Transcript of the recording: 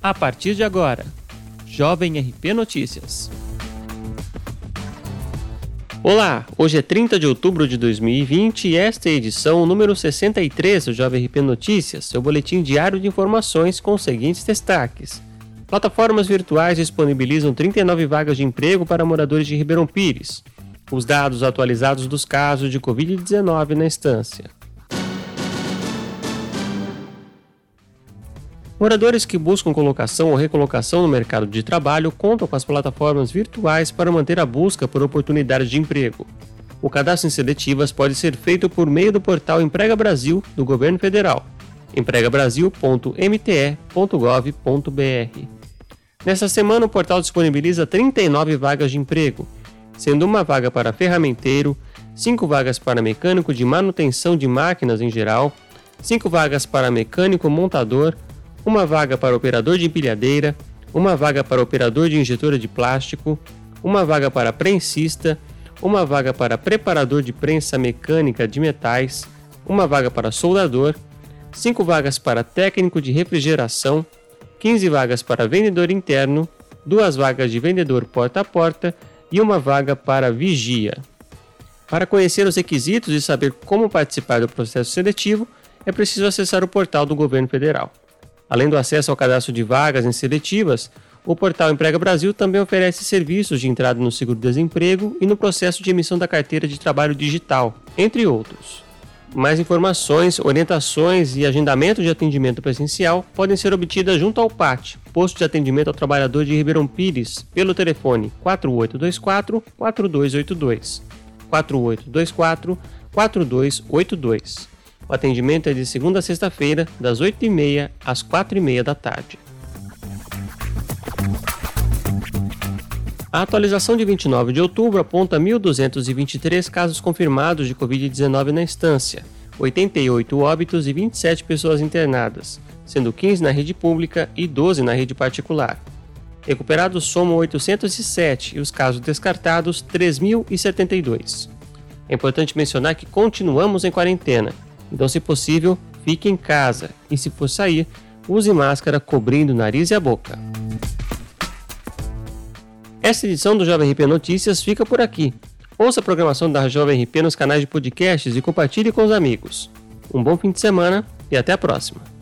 A partir de agora, Jovem RP Notícias. Olá, hoje é 30 de outubro de 2020 e esta é a edição número 63 do Jovem RP Notícias, seu boletim diário de informações com os seguintes destaques. Plataformas virtuais disponibilizam 39 vagas de emprego para moradores de Ribeirão Pires. Os dados atualizados dos casos de Covid-19 na instância. Moradores que buscam colocação ou recolocação no mercado de trabalho contam com as plataformas virtuais para manter a busca por oportunidades de emprego. O cadastro em seletivas pode ser feito por meio do portal Emprega Brasil do Governo Federal, empregabrasil.mte.gov.br. Nesta semana, o portal disponibiliza 39 vagas de emprego, sendo uma vaga para ferramenteiro, 5 vagas para mecânico de manutenção de máquinas em geral, 5 vagas para mecânico montador, uma vaga para operador de empilhadeira, uma vaga para operador de injetora de plástico, uma vaga para prensista, uma vaga para preparador de prensa mecânica de metais, uma vaga para soldador, 5 vagas para técnico de refrigeração, 15 vagas para vendedor interno, duas vagas de vendedor porta a porta e uma vaga para vigia. Para conhecer os requisitos e saber como participar do processo seletivo, é preciso acessar o portal do Governo Federal. Além do acesso ao cadastro de vagas em seletivas, o portal Emprega Brasil também oferece serviços de entrada no seguro-desemprego e no processo de emissão da carteira de trabalho digital, entre outros. Mais informações, orientações e agendamento de atendimento presencial podem ser obtidas junto ao PAT, Posto de Atendimento ao Trabalhador de Ribeirão Pires, pelo telefone 4824 4282. 4824 4282. O atendimento é de segunda a sexta-feira, das 8h30 às 4h30 da tarde. A atualização de 29 de outubro aponta 1.223 casos confirmados de Covid-19 na instância, 88 óbitos e 27 pessoas internadas, sendo 15 na rede pública e 12 na rede particular. Recuperados somam 807 e os casos descartados 3.072. É importante mencionar que continuamos em quarentena então, se possível, fique em casa e, se for sair, use máscara cobrindo o nariz e a boca. Esta edição do Jovem RP Notícias fica por aqui. Ouça a programação da Jovem RP nos canais de podcasts e compartilhe com os amigos. Um bom fim de semana e até a próxima.